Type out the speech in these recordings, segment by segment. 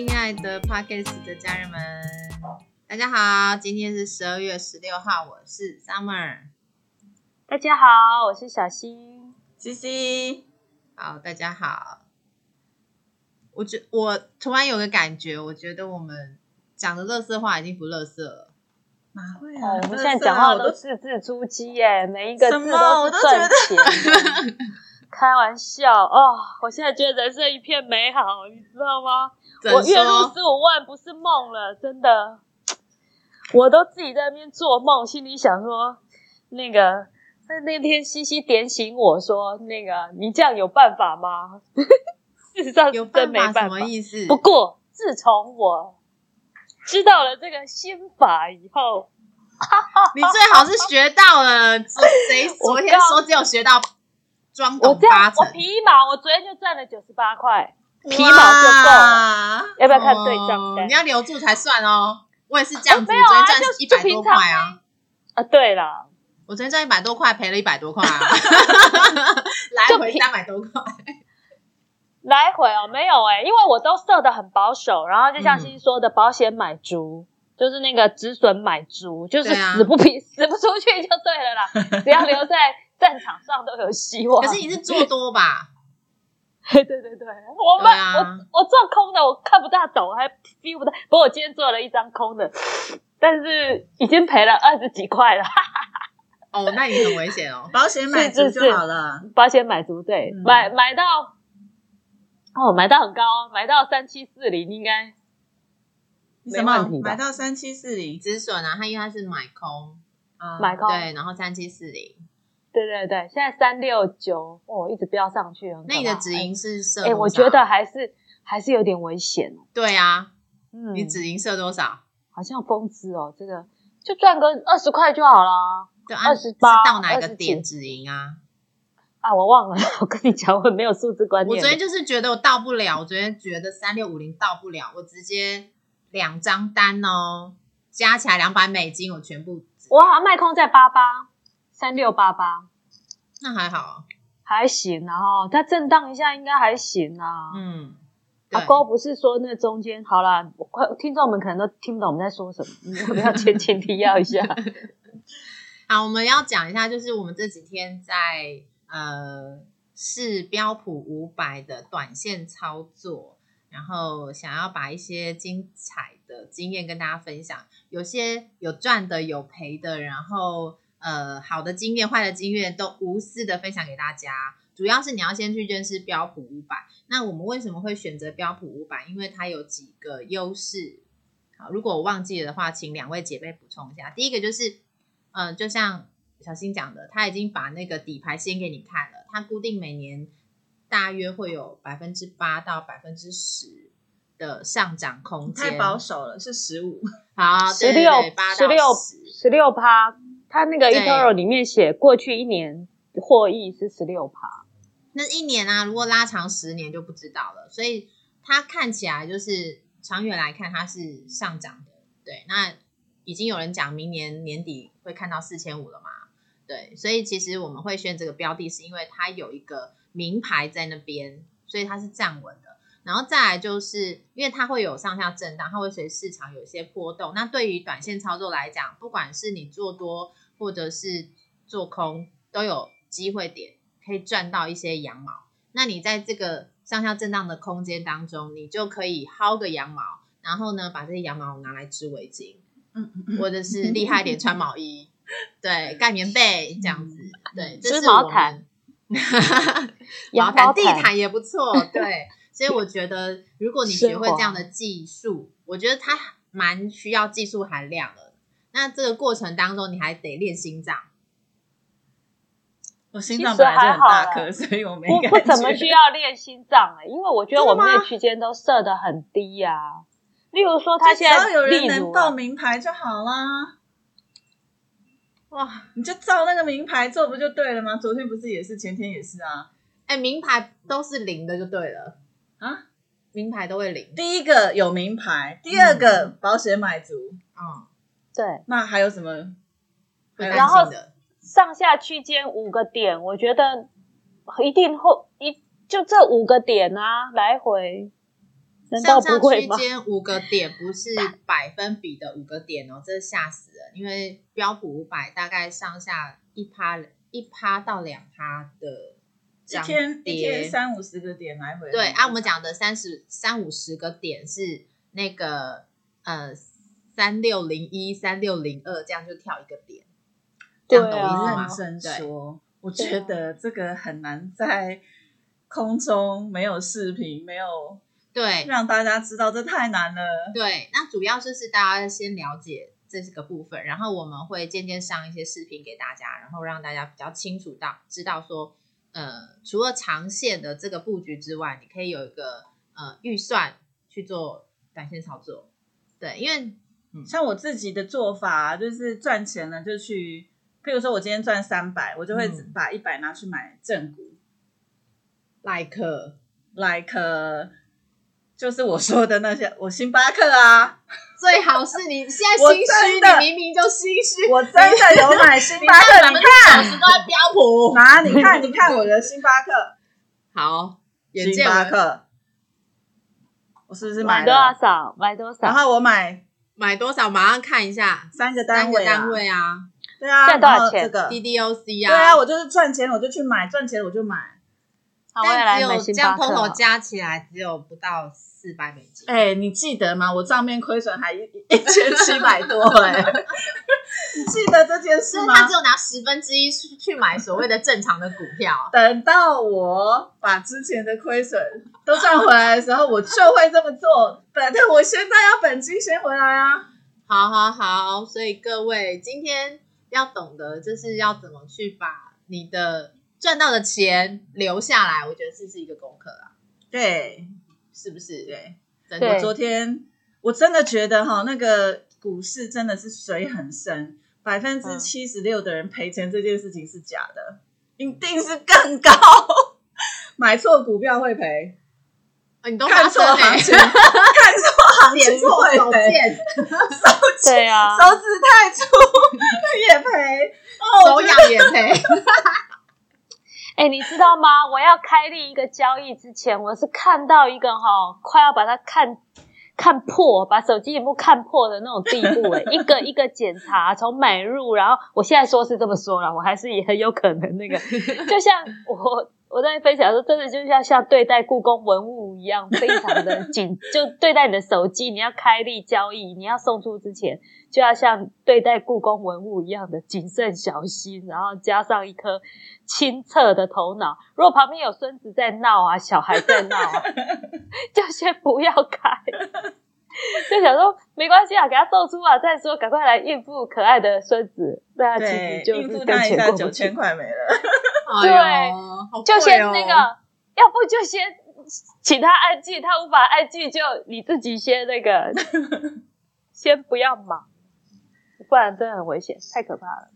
亲爱的 Podcast 的家人们，大家好！今天是十二月十六号，我是 Summer。大家好，我是小新。西西，好，大家好。我觉我突然有个感觉，我觉得我们讲的乐色话已经不乐色了。哪会哦啊？我们现在讲话都字字珠玑耶，每一个字我都是赚钱。开玩笑哦，我现在觉得人生一片美好，你知道吗？我月入说？十五万不是梦了，真的。我都自己在那边做梦，心里想说，那个，那那天西西点醒我说，那个你这样有办法吗？事实上真没办法什。么意思？不过自从我知道了这个心法以后，你最好是学到了，昨 谁我昨天说只有学到装我这样懂八成我，皮毛，我昨天就赚了九十八块，皮毛就够了。要不要看对账单哦你要留住才算哦。我也是这样子，昨天赚就一百多块啊。啊，对了，我昨天赚一百多块，赔了一百多块啊，来回三百多块。来回哦，没有哎、因为我都设的很保守，然后就像嗯西西说的，保险买足。就是那个止损买足，就是死不皮、死不出去就对了啦，只要留在战场上都有希望。可是你是做多吧？对对对对，我们、啊我我做空的，我看不大懂，还 feel 不到。不过我今天做了一张空的，但是已经赔了二十几块了。哦，那你很危险哦。保险买足就好了。保险买足对，嗯买买到哦，买到很高，买到三七四零应该没什么问题买到三七四零止损啊，它因为它是买空，啊？买空。对，然后三七四零。对对对，现在三六九哦，一直飙上去，那你的怕止盈是设哎？我觉得还是还是有点危险哦。对啊，嗯，你止盈设多少？好像疯子哦，这个就赚个二十块就好啦。就二十八到哪个27点止盈啊？啊，我忘了，我跟你讲，我没有数字观念。我昨天就是觉得我到不了，我昨天觉得三六五零到不了，我直接两张单哦，加起来两百美金，我全部我好像卖空在八八三六八八，那还好啊，还行啊哈，它震荡一下应该还行啊。嗯，阿高不是说那中间好啦，我快听众们可能都听不懂我们在说什么，你 要不要前情提要一下？好，我们要讲一下，就是我们这几天在呃是标普五百的短线操作，然后想要把一些精彩的经验跟大家分享，有些有赚的，有赔的，然后呃好的经验、坏的经验都无私的分享给大家。主要是你要先去认识标普五百。那我们为什么会选择标普五百？因为它有几个优势。好，如果我忘记了的话，请两位姐妹补充一下。第一个就是，嗯、就像小新讲的，他已经把那个底牌先给你看了，它固定每年大约会有百分之八到百分之十的上涨空间。太保守了，是十五。好，十六八十六十六趴，它那个 eToro 里面写过去一年获益是十六趴。那一年啊，如果拉长十年就不知道了。所以它看起来就是长远来看，它是上涨的。对，那已经有人讲明年年底会看到四千五了嘛？对，所以其实我们会选这个标的，是因为它有一个名牌在那边，所以它是站稳的。然后再来就是，因为它会有上下震荡，它会随市场有一些波动。那对于短线操作来讲，不管是你做多或者是做空，都有机会点可以赚到一些羊毛。那你在这个上下震荡的空间当中，你就可以薅个羊毛，然后呢，把这些羊毛拿来织围巾，嗯嗯或者是厉害一点穿毛衣，对，盖棉被这样子，对，这织毛毯，毛毯、地毯也不错，对。所以我觉得，如果你学会这样的技术，我觉得它蛮需要技术含量的。那这个过程当中，你还得练心脏。我心脏本来就很大颗，所以我没不感觉。不怎么需要练心脏哎、因为我觉得我们那区间都设的很低呀、例如说，他就只现在要有人能报名牌就好啦。哇，你就照那个名牌做不就对了吗？昨天不是也是，前天也是啊。哎，名牌都是零的就对了，啊，名牌都会领。第一个有名牌，第二个保险买足，嗯，对那还有什么？然后。上下区间五个点，我觉得一定会一就这五个点啊，来回难道上下区不会吗？间五个点不是百分比的五个点哦，这吓死人！因为标普五百大概上下一趴一趴到两趴的一天一天跌，三五十个点来回。对，按我们讲的三十三五十个点是那个呃三六零一、三六零二，这样就跳一个点，这样懂对意思啊吗？认真说，我觉得这个很难在空中没有视频，没有对让大家知道，这太难了。对，那主要就是大家先了解这是个部分，然后我们会渐渐上一些视频给大家，然后让大家比较清楚到知道说，呃，除了长线的这个布局之外，你可以有一个呃预算去做短线操作。对，因为像我自己的做法，就是赚钱了就去，譬如说我今天赚三百，我就会嗯。把一百拿去买正股、like l i k e 就是我说的那些，我星巴克啊，最好是你现在心虚，的你明明就心虚，我真的有买星巴克，你分之九十看，都在标普。拿你看，你看我的星巴克，好，眼巴克，我是不是买买多少？买多少？然后我买买多少？马上看一下三个三个单位啊，单位啊对啊，现在多少钱这个，，DDOC 啊对啊，我就是赚钱我就去买，赚钱我就买。好，我也但只来买有这样星巴克 total。加起来只有不到四百美金。哎、你记得吗？我账面亏损还一一千七百多 哎、你记得这件事吗他只？有拿十分之一去去买所谓的正常的股票。等到我把之前的亏损都赚回来的时候，我就会这么做。反正我现在要本金先回来啊。好好好，所以各位今天要懂得就是要怎么去把你的赚到的钱留下来，我觉得这是一个功课啊，对是不是？对，真对的。昨天我真的觉得哈，那个股市真的是水很深，百分之七十六的人赔钱这件事情是假的，一定是更高。买错股票会赔，哦你都看错行情，看错行情错会赔，手对啊，手指太粗 也赔。哦，手痒也赔。哎、你知道吗？我要开立一个交易之前，我是看到一个哈，快要把它看看破，把手机屏幕看破的那种地步、哎，一个一个检查，从买入，然后我现在说是这么说了，我还是也很有可能那个，就像我我在分享说，真的就像像对待故宫文物一样，非常的紧，就对待你的手机，你要开立交易，你要送出之前，就要像对待故宫文物一样的谨慎小心，然后加上一颗清澈的头脑。如果旁边有孙子在闹啊，小孩在闹啊，就先不要开。就想说没关系啊，给他揍出啊，再说，赶快来应付可爱的孙子。那其对实，就是应付跟他一下钱过不去九千块没了。对就先那个，要不就先请他安静，他无法安静，就你自己先那个，先不要忙，不然真的很危险，太可怕了。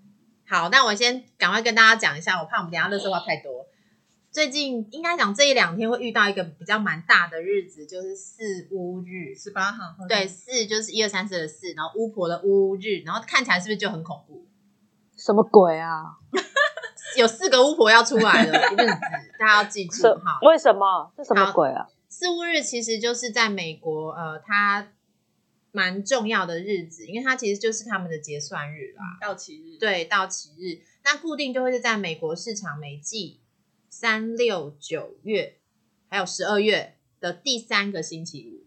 好，那我先赶快跟大家讲一下，我怕我们等下乐色话太多。最近应该讲这一两天会遇到一个比较蛮大的日子，就是四巫日。十八号，对，四就是一二三四的四，然后巫婆的巫日，然后看起来是不是就很恐怖？什么鬼啊？有四个巫婆要出来的日子，大家要记住哈。为什么？这什么鬼啊？四巫日其实就是在美国，呃，它蛮重要的日子，因为它其实就是他们的结算日啦。到期日，对，到期日，那固定就会是在美国市场每季三六九月还有十二月的第三个星期五。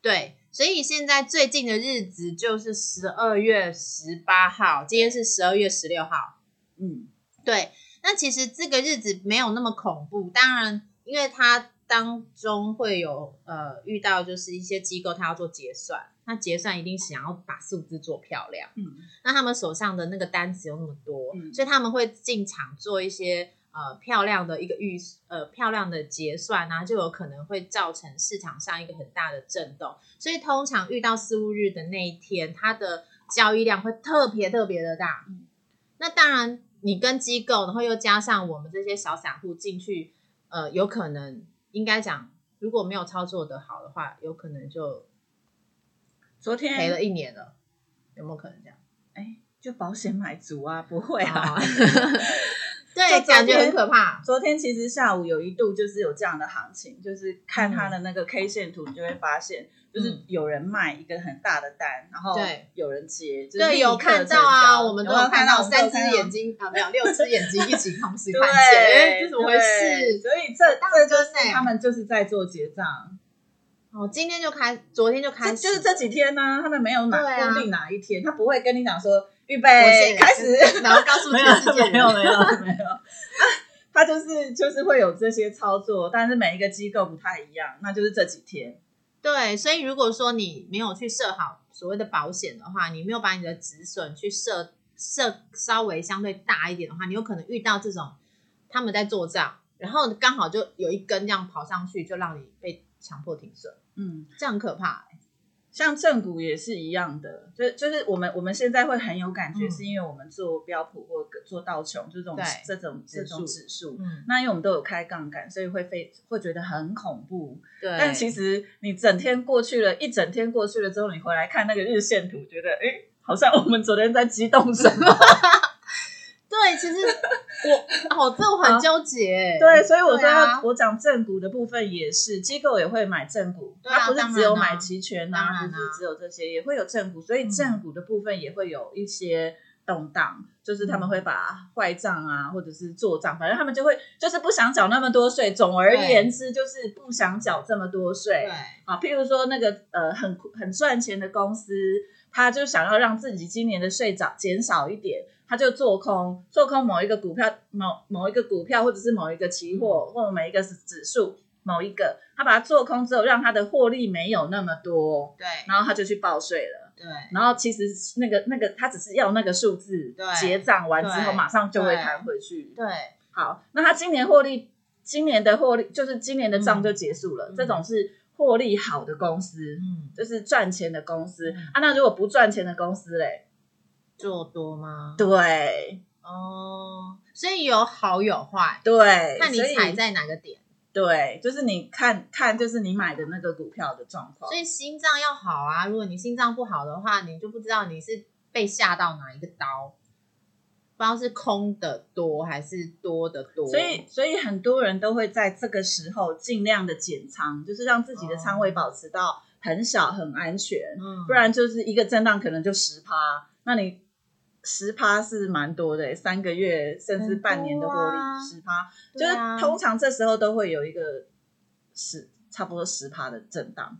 对，所以现在最近的日子就是十二月十八号，今天是十二月十六号。嗯，对，那其实这个日子没有那么恐怖，当然，因为它当中会有呃遇到就是一些机构它要做结算，那结算一定想要把数字做漂亮。嗯，那他们手上的那个单子有那么多，嗯所以他们会进场做一些呃漂亮的一个预呃漂亮的结算啊，就有可能会造成市场上一个很大的震动。所以通常遇到四五日的那一天，它的交易量会特别特别的大。嗯那当然，你跟机构，然后又加上我们这些小散户进去，呃，有可能应该讲，如果没有操作的好的话，有可能就昨天赔了一年了，有没有可能这样？哎，就保险买足啊，不会啊，啊，对，感觉很可怕。昨天其实下午有一度就是有这样的行情，就是看它的那个 K 线图，你就会发现，就是嗯有人卖一个很大的单，然后对有人接，就是对，有看到啊，我们都有看到三只眼睛啊，没有 六只眼睛一起同时对，看见，哎，这怎么回事？所以这大这就是他们就是在做结账，哦，今天就开，昨天就开始，就是这几天呢、他们没有哪啊固定哪一天，他不会跟你讲说预我备先开始，然后告诉没全世界没有没有没有，啊他就是就是会有这些操作，但是每一个机构不太一样，那就是这几天。对，所以如果说你没有去设好所谓的保险的话，你没有把你的止损去设设稍微相对大一点的话，你有可能遇到这种他们在做账，然后刚好就有一根这样跑上去，就让你被强迫停损，嗯，这样很可怕、欸。像正股也是一样的，就就是我们我们现在会很有感觉，嗯是因为我们做标普或做道琼这种对这种这种指指数。嗯，那因为我们都有开杠杆，所以会非会觉得很恐怖。对。但其实你整天过去了，一整天过去了之后，你回来看那个日线图，觉得诶，好像我们昨天在激动什么。对，其实我哦，这我很纠结、欸。对，所以我说我讲正股的部分也是，机构也会买正股，它不是只有买期权当然啊啊，不是只有这些，也会有正股，所以嗯正股的部分也会有一些动荡，就是他们会把坏账啊，或者是做账，反正他们就会就是不想缴那么多税。总而言之，就是不想缴这么多税对。啊。譬如说那个呃很很赚钱的公司，他就想要让自己今年的税涨减少一点，他就做空做空某一个股票某某一个股票或者是某一个期货、或者某一个指数某一个，他把它做空之后，让他的获利没有那么多，对。然后他就去报税了。对。然后其实那个那个他只是要那个数字对结账完之后马上就会弹回去。对。好，那他今年获利，今年的获利就是今年的账就结束了，嗯。这种是获利好的公司，嗯，就是赚钱的公司、嗯啊。那如果不赚钱的公司嘞？做多吗？对哦，所以有好有坏，对，看你踩在哪个点。对，就是你看看，就是你买的那个股票的状况所。以心脏要好啊，如果你心脏不好的话，你就不知道你是被吓到哪一个刀，不知道是空的多还是多的多。所以，所以很多人都会在这个时候尽量的减仓，就是让自己的仓位保持到很小、很安全。嗯，不然就是一个震荡可能就十趴，那你十趴是蛮多的，三个月甚至半年的获利十趴，就是通常这时候都会有一个十差不多十趴的震荡，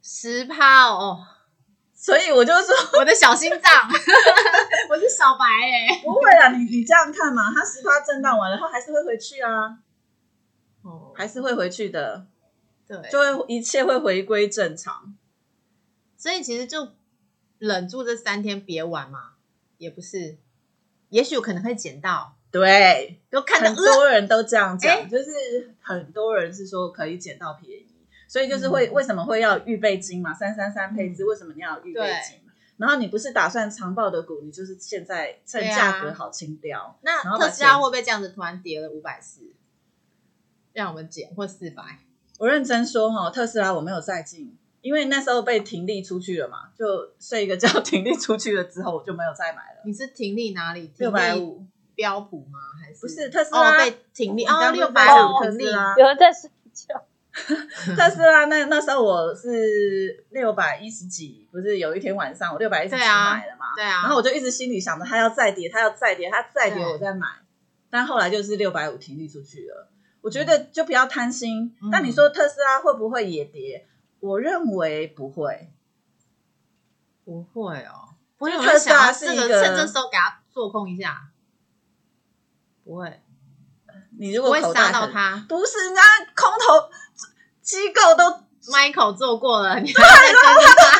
十趴哦，所以我就说 我的小心脏，我是小白哎、不会啦，你你这样看嘛，它十趴震荡完了，后还是会回去啊，哦，还是会回去的，对，就会一切会回归正常。所以其实就忍住这三天别玩嘛，也不是，也许我可能会捡到，对，都看到很多人都这样讲，哎就是很多人是说可以捡到便宜，所以就是嗯会、为什么会要预备金嘛？三三三配置、为什么你要有预备金？然后你不是打算长报的股，你就是现在趁价格好清掉。然那后特斯拉钱会不会这样子突然跌了五百四，让我们减或四百？我认真说哈，特斯拉我没有再进，因为那时候被停利出去了嘛，就睡一个觉，停利出去了之后我就没有再买了。你是停利哪里？六百五标普吗？还是不是特斯拉哦被停利哦六百五停利讲特斯拉有人在睡觉，特斯拉那那时候我是六百一十几，不是有一天晚上我六百一十几买了嘛，对啊，然后我就一直心里想着它要再跌，它要再跌，它再跌我再买，但后来就是六百五停利出去了。我觉得就不要贪心。嗯但你说特斯拉会不会也跌？我认为不会。不会哦，不会有特斯拉是一个这个趁这时候给它做空一下，不会，你如不会杀到它。不是人家空头机构都 Michael 做过了，你还在跟着他？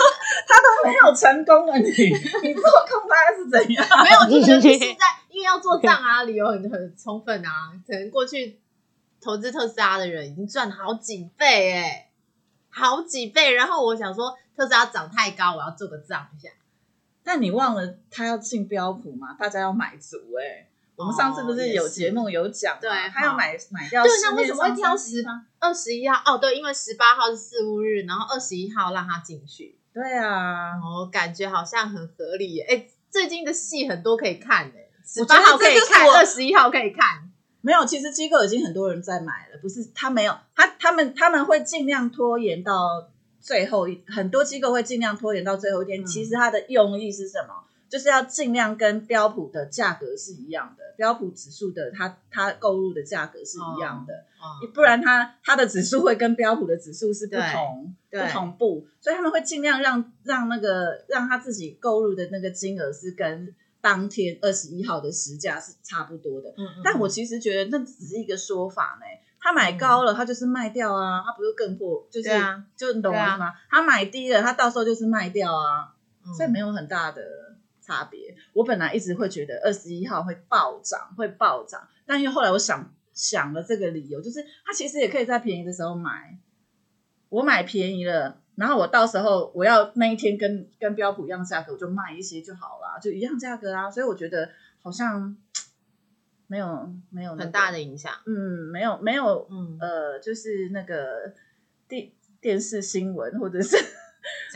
他都没有成功了，你 你做空他是怎样？没有，我就觉得现在因为要做账啊，理由很很充分啊。可能过去投资特斯拉的人已经赚好几倍哎、好几倍。然后我想说，特斯拉涨太高，我要做个账一下。但你忘了他要进标普嘛？大家要买足哎、我们上次不是有节目有讲嘛，对他要买买掉对那为什么会挑三十趴二十一号哦，对，因为十八号是四五日，然后二十一号让他进去，对啊，我感觉好像很合理耶。哎，最近的戏很多可以看哎，十八号可以看，二十一号可以看。没有，其实机构已经很多人在买了，不是他没有，他他们他们会尽量拖延到最后一，很多机构会尽量拖延到最后一天。其实他的用意是什么？就是要尽量跟标普的价格是一样的，标普指数的它它购入的价格是一样的，不然它它的指数会跟标普的指数是不同不同步，所以他们会尽量让让那个让他自己购入的那个金额是跟。当天二十一号的时价是差不多的，嗯嗯，但我其实觉得那只是一个说法呢。他买高了，他就是卖掉啊，他不是更破，就是就你懂吗？他买低了，他到时候就是卖掉啊，所以没有很大的差别。我本来一直会觉得二十一号会暴涨，会暴涨，但因为后来我想想了这个理由，就是它其实也可以在便宜的时候买，我买便宜了。然后我到时候我要那一天跟跟标普一样价格，我就卖一些就好了，就一样价格啊。所以我觉得好像没有没有很大的影响。嗯，没有没有，嗯呃，就是那个电电视新闻或者是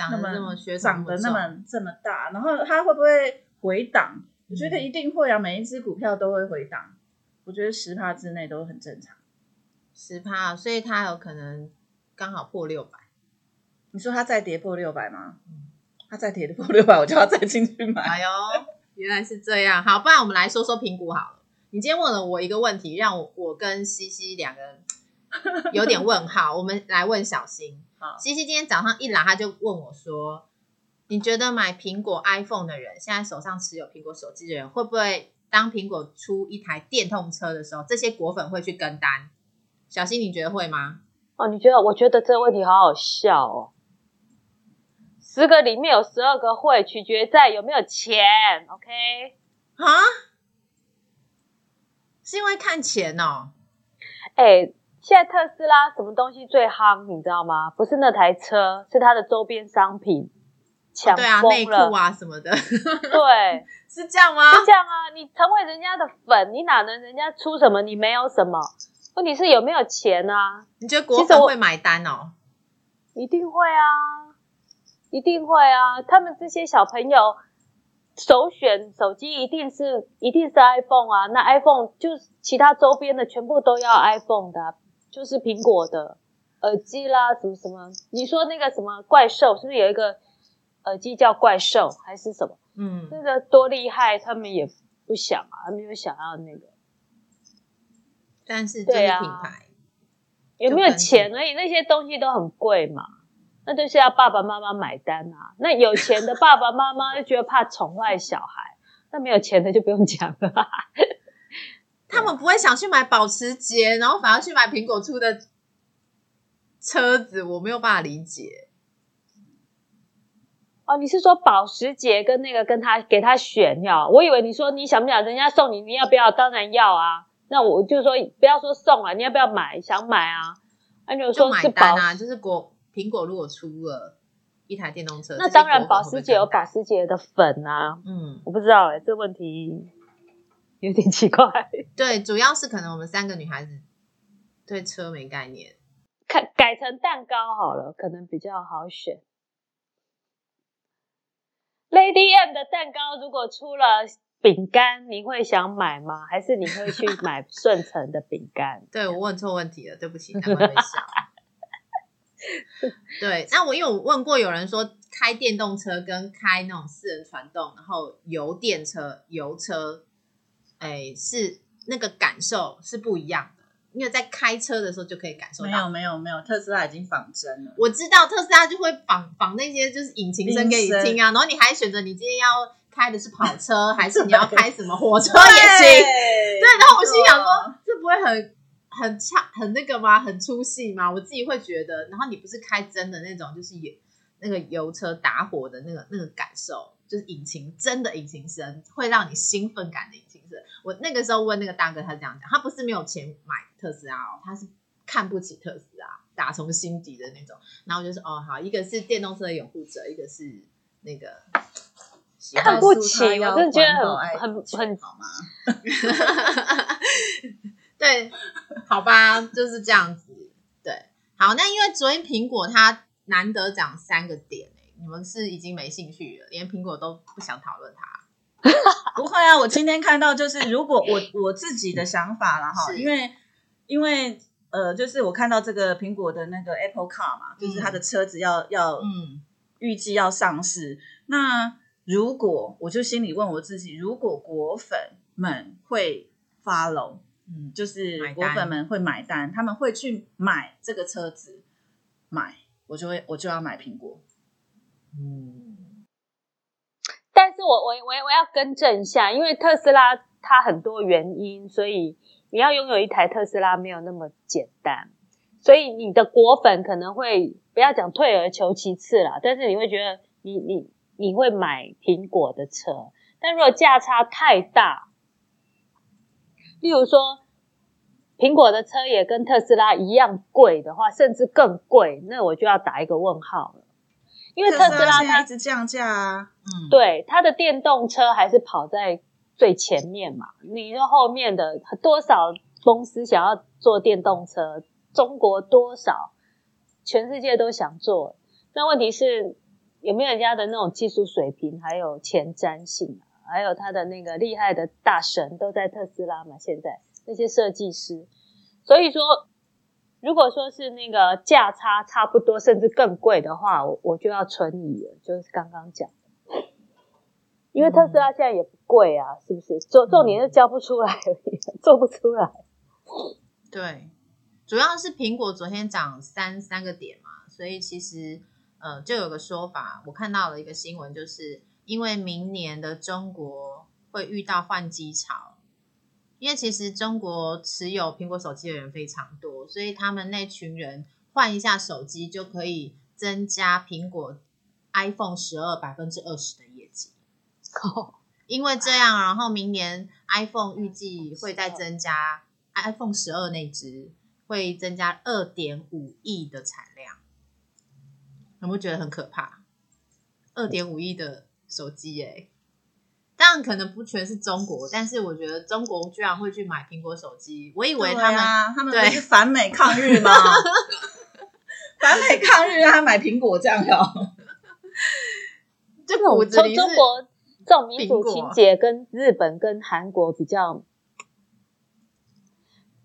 讲的那么长得那么这么大，然后它会不会回档？我觉得一定会啊，每一只股票都会回档。我觉得十趴之内都很正常，十趴，所以它有可能刚好破六百。你说它再跌破六百吗？嗯，它再跌破六百，我就要再进去买。哎呦，原来是这样。好，不然我们来说说评估好了。你今天问了我一个问题，让我我跟西西两个人有点问号。我们来问小新。好，西西今天早上一来，他就问我说：“你觉得买苹果 iPhone 的人，现在手上持有苹果手机的人，会不会当苹果出一台电动车的时候，这些果粉会去跟单？”小新，你觉得会吗？哦，你觉得？我觉得这个问题好好笑哦。十个里面有十二个会，取决在有没有钱。OK？啊？是因为看钱哦？哎，现在特斯拉什么东西最夯？你知道吗？不是那台车，是它的周边商品抢啊内裤啊什么的。对，是这样吗？是这样啊！你成为人家的粉，你哪能人家出什么，你没有什么？问题是有没有钱啊？你觉得国粉会买单哦？一定会啊！一定会啊！他们这些小朋友首选手机一定是一定是 iPhone 啊，那 iPhone 就其他周边的全部都要 iPhone 的，就是苹果的耳机啦，什么什么。你说那个什么怪兽，是不是有一个耳机叫怪兽还是什么？嗯，那个多厉害，他们也不想啊，没有想要那个。但是这个品牌有没有钱而已，那些东西都很贵嘛。那就是要爸爸妈妈买单啊！那有钱的爸爸妈妈就觉得怕宠坏小孩，那没有钱的就不用讲了。他们不会想去买保时捷，然后反而去买苹果出的车子，我没有办法理解。哦，你是说保时捷跟那个跟他给他选要？我以为你说你想不想人家送你，你要不要？当然要啊！那我就说不要说送啊，你要不要买？想买啊？那就说是保啊，就是果。苹果如果出了一台电动车，那当然保时捷有保时捷的粉啊。嗯，我不知道哎，这问题有点奇怪。对，主要是可能我们三个女孩子对车没概念，改改成蛋糕好了，可能比较好选。Lady M 的蛋糕如果出了饼干，你会想买吗？还是你会去买顺成的饼干？对我问错问题了，对不起，他想。对，那我因为我问过有人说开电动车跟开那种私人传动，然后油电车、油车，哎，是那个感受是不一样的。因为在开车的时候就可以感受到，没有没有没有，特斯拉已经仿真了。我知道特斯拉就会仿仿那些就是引擎声给你听啊，然后你还选择你今天要开的是跑车，还是你要开什么火车也行。对，然后我心想说，这不会很。很差很那个吗？很出戏吗？我自己会觉得。然后你不是开真的那种，就是油那个油车打火的那个那个感受，就是引擎真的引擎声会让你兴奋感的引擎声。我那个时候问那个大哥，他这样讲，他不是没有钱买特斯拉哦，他是看不起特斯拉，打从心底的那种。然后我就说，哦，好，一个是电动车的拥护者，一个是那个看不起，我真的觉得很很很好吗？对，好吧，就是这样子。对，好，那因为昨天苹果它难得讲三个点，你们是已经没兴趣了，连苹果都不想讨论它。不会啊，我今天看到就是，如果我 我自己的想法了哈，因为因为呃，就是我看到这个苹果的那个 Apple Car 嘛，就是它的车子要要嗯。预计要上市。那如果我就心里问我自己，如果果粉们会 follow，嗯，就是果粉们会买单，他们会去买这个车子，买我就会我就要买苹果。嗯，但是我我我我要更正一下，因为特斯拉它很多原因，所以你要拥有一台特斯拉没有那么简单。所以你的果粉可能会不要讲退而求其次啦，但是你会觉得你你你会买苹果的车，但如果价差太大，例如说苹果的车也跟特斯拉一样贵的话，甚至更贵，那我就要打一个问号，因为特斯拉它一直降价啊，嗯，对，它的电动车还是跑在最前面嘛。你说后面的多少公司想要做电动车？中国多少？全世界都想做。那问题是有没有人家的那种技术水平，还有前瞻性啊，还有他的那个厉害的大神都在特斯拉嘛？现在那些设计师，所以说，如果说是那个价差差不多，甚至更贵的话，我我就要存疑了。就是刚刚讲。因为特斯拉现在也不贵啊，是不是？重重点是交不出来而已，做不出来。对，主要是苹果昨天涨三三个点嘛，所以其实呃，就有个说法，我看到了一个新闻，就是因为明年的中国会遇到换机潮，因为其实中国持有苹果手机的人非常多，所以他们那群人换一下手机就可以增加苹果 iPhone 十二百分之二十的业绩。因为这样，然后明年 iPhone 预计会再增加 iPhone 十二那只会增加二点五亿的产量，有没有觉得很可怕？二点五亿的手机耶、当然可能不全是中国，但是我觉得中国居然会去买苹果手机，我以为他们、啊、他们对不是反美抗日吗？反美抗日，他买苹果这样哦。就这种中骨子里中国这种民主情节跟日本跟韩国比较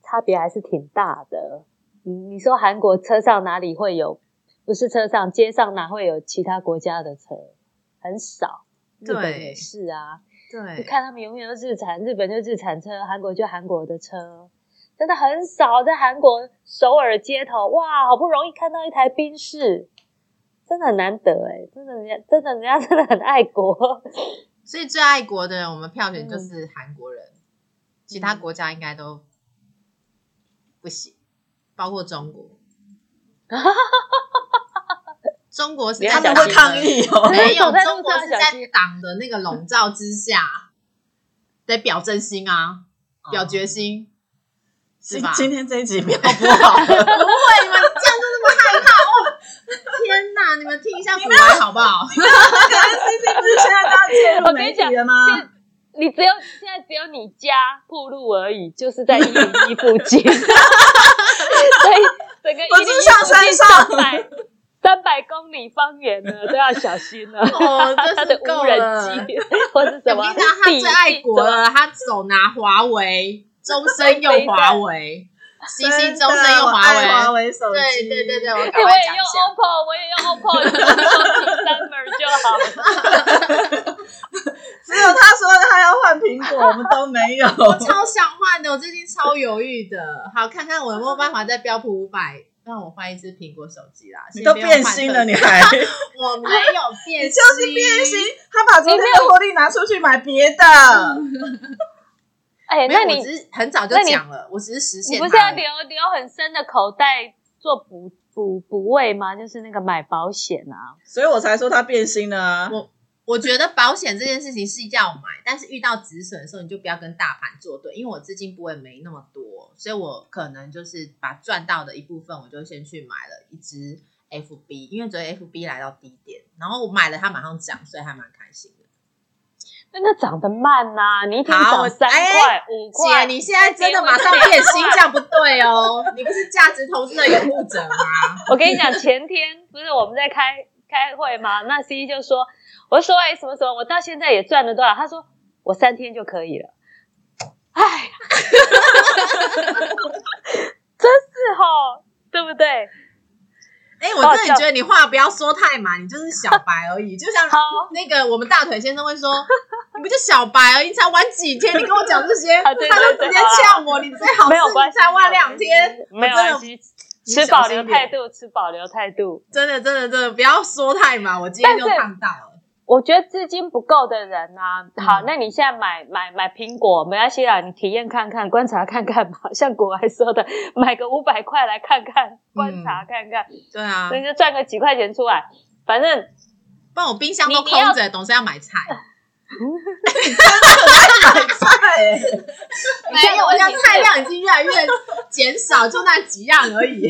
差别还是挺大的。你你说韩国车上哪里会有？不是车上，街上哪会有其他国家的车？很少。日本对。也是啊，对。你看他们永远都日产，日本就日产车，韩国就韩国的车，真的很少在韩国首尔街头，哇，好不容易看到一台宾士，真的很难得哎，真的人家真的人家真的很爱国，所以最爱国的人，我们票选嗯。就是韩国人，其他国家应该都不行，包括中国。中国是他们会抗议哦。没有，中国是在党的那个笼罩之下，得表真心啊，表决心，是吧？今今天这一集不要播好，不会，你们这样就那么害怕哦！天哪，你们听一下古来好不好？不是现在大家介入媒体了吗？你只有现在只有你家铺路而已，就是在一零一附近，所以整个我一零一住上山上三百公里方圆呢 都要小心了。哦真是 无人了机 或是什么他最爱国了，他手拿华为，终身用华为，星星终身用华真的我爱华为。为手机，对对对对，我也用。OPPO，我也用 OPPO，你们说 Summer 就好。只有他说他要换苹果，我们都没有。我超想换的，我最近超犹豫的。好，看看我有没有办法在标普五百让我换一只苹果手机啦。你都变心了，你还 我没有变心，你就是变心。他把昨天的活力拿出去买别的，哎，那你只是很早就讲了，我只是实你现。不是要留留很深的口袋做补补补位吗？就是那个买保险啊。所以我才说他变心了啊。我我觉得保险这件事情是要买，但是遇到止损的时候，你就不要跟大盘作对，因为我资金不会没那么多，所以我可能就是把赚到的一部分，我就先去买了一只 FB，因为昨天 FB 来到低点，然后我买了它马上涨，所以还蛮开心的。那那涨得慢呐、你一天好涨三哎块、五姐，块，你现在真的马上变心，这样不对哦，你不是价值投资的拥护者吗？我跟你讲，前天不是我们在开开会嘛？那 C 就说，我说哎什么什么，我到现在也赚了多少？他说我三天就可以了。哎，真是哈，对不对？哎、我真的觉得你话不要说太满，你就是小白而已。就像，那个我们大腿先生会说，你不就小白而已，才玩几天，你跟我讲这些，啊对他就直接呛我，你最好是没有关系，才玩两天，没有持保留态度，持保留态度。真的真的真的不要说太满，我今天就但是烫到了。我觉得资金不够的人呢、好，嗯那你现在买买买苹果没关系啦，你体验看看，观察看看嘛。像国外说的，买个五百块来看看，观察看看，对啊所，以就赚个几块钱出来。反正不然我冰箱都空着，总是要买菜。买菜欸，没有，我家菜量已经越来越减少，就那几样而已。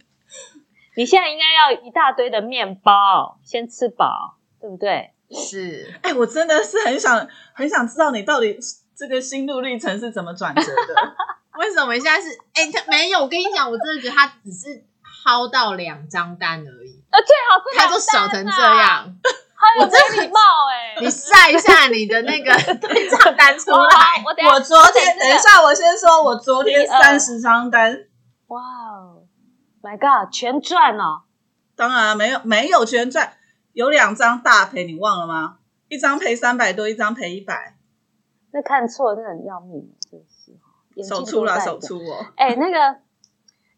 你现在应该要一大堆的面包，先吃饱，对不对？是，哎，我真的是很想很想知道你到底这个心路历程是怎么转折的。为什么现在是？哎、他没有，我跟你讲，我真的觉得他只是薅到两张单而已，呃，最好是他就少成这样。我真礼貌哎、你晒一下你的那个 对账单出来。我昨天，等一下，我先说，我昨天三十张单，哇哦，My God，全赚哦！当然没有没有全赚，有两张大赔，你忘了吗？一张赔三百多，一张赔一百，那看错那很要命，真是手粗了手粗哦。哎、那个，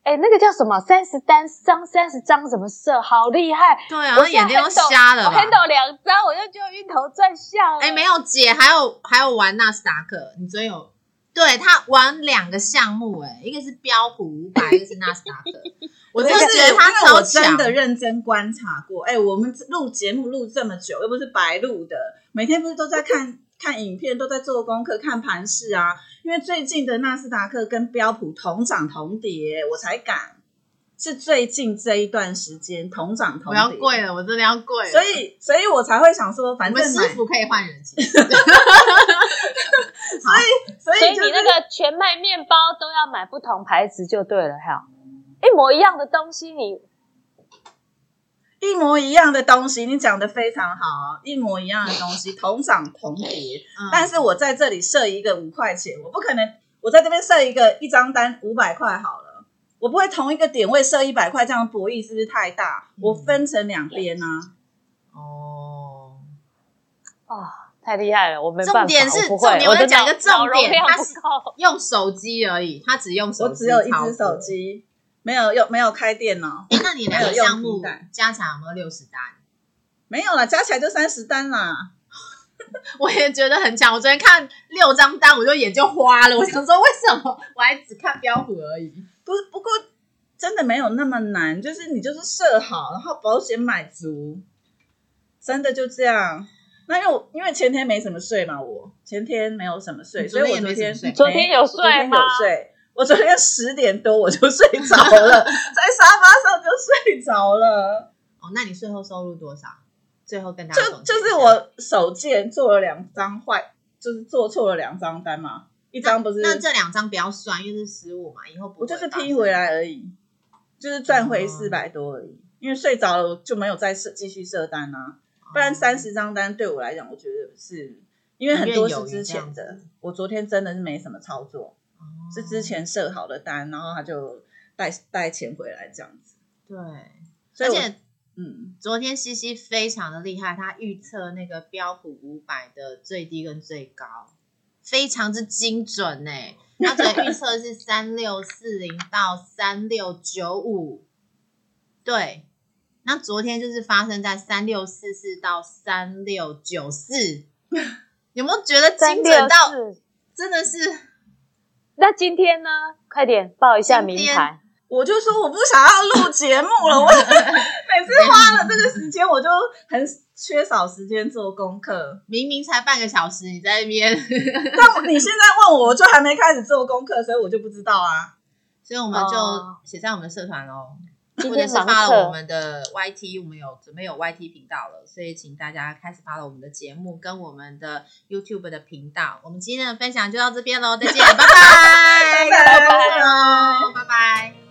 哎、那个叫什么？三十单张三十张什么色？好厉害！对啊，我眼睛都瞎了我？handle 两张，我就觉得晕头转向。哎、没有姐，还有还有玩纳斯达克，你昨天有对他玩两个项目、哎，一个是标普五百，一个是纳斯达克。我真的觉得他因为超强我真的认真观察过。哎、我们录节目录这么久，又不是白录的，每天不是都在看看影片，都在做功课、看盘势啊。因为最近的纳斯达克跟标普同涨同跌，我才敢。是最近这一段时间同涨同跌我，要跪了，我真的要跪了。所以，所以我才会想说，反正师傅可以换人机。所以就是所以你那个全麦面包都要买不同牌子就对了，哈，一模一样的东西你，一模一样的东西，你讲的非常好，一模一样的东西，同涨同跌。嗯但是我在这里设一个五块钱，我不可能，我在这边设一个一张单五百块好了，我不会同一个点位设一百块，这样博弈是不是太大？我分成两边啊，哦，啊、太厉害了，我没办法，重点是重点我讲一个重点他是。用手机而已，他只用手机，我只有一只手。机，没有用，没有开店哦，哎，那你两有用项目平板加起来有没有六十单？没有啦，加起来就三十单啦。我也觉得很强。我昨天看六张单，我就眼就花了。我想说，为什么我还只看标普而已？不是，不过真的没有那么难，就是你就是设好，然后保险买足，真的就这样。那因为因为前天没什么睡嘛，我前天没有什么睡，你昨天所以我昨天昨天有我昨天有睡，我昨天十点多我就睡着了，在沙发上就睡着了。哦，那你最后收入多少？最后跟大家就就是我手贱做了两张坏，就是做错了两张单嘛，一张不是那这两张不要算，因为是失误嘛，以后不我就是会发生拼回来而已，就是赚回哦四百多而已。因为睡着了就没有再设继续设单啊，不然三十张单对我来讲，我觉得是因为很多是之前的。我昨天真的是没什么操作，哦是之前设好的单，然后他就带带钱回来这样子。对，所以而且嗯，昨天西西非常的厉害，他预测那个标普五百的最低跟最高，非常之精准呢。他的预测是 三六四零到三六九五，对。那昨天就是发生在三六四四到三六九四，有没有觉得精准到，真的是？那今天呢？快点报一下名牌。我就说我不想要录节目了，我每次花了这个时间，我就很缺少时间做功课。明明才半个小时，你在那边，但你现在问我，我就还没开始做功课，所以我就不知道啊。所以我们就哦写在我们的社团喽。今天盲或者是发了我，们的 YT，我们有准备有 YT 频道了，所以请大家开始发了我们的节目跟我们的 YouTube 的频道。我们今天的分享就到这边喽，再见，拜拜，拜 拜拜拜。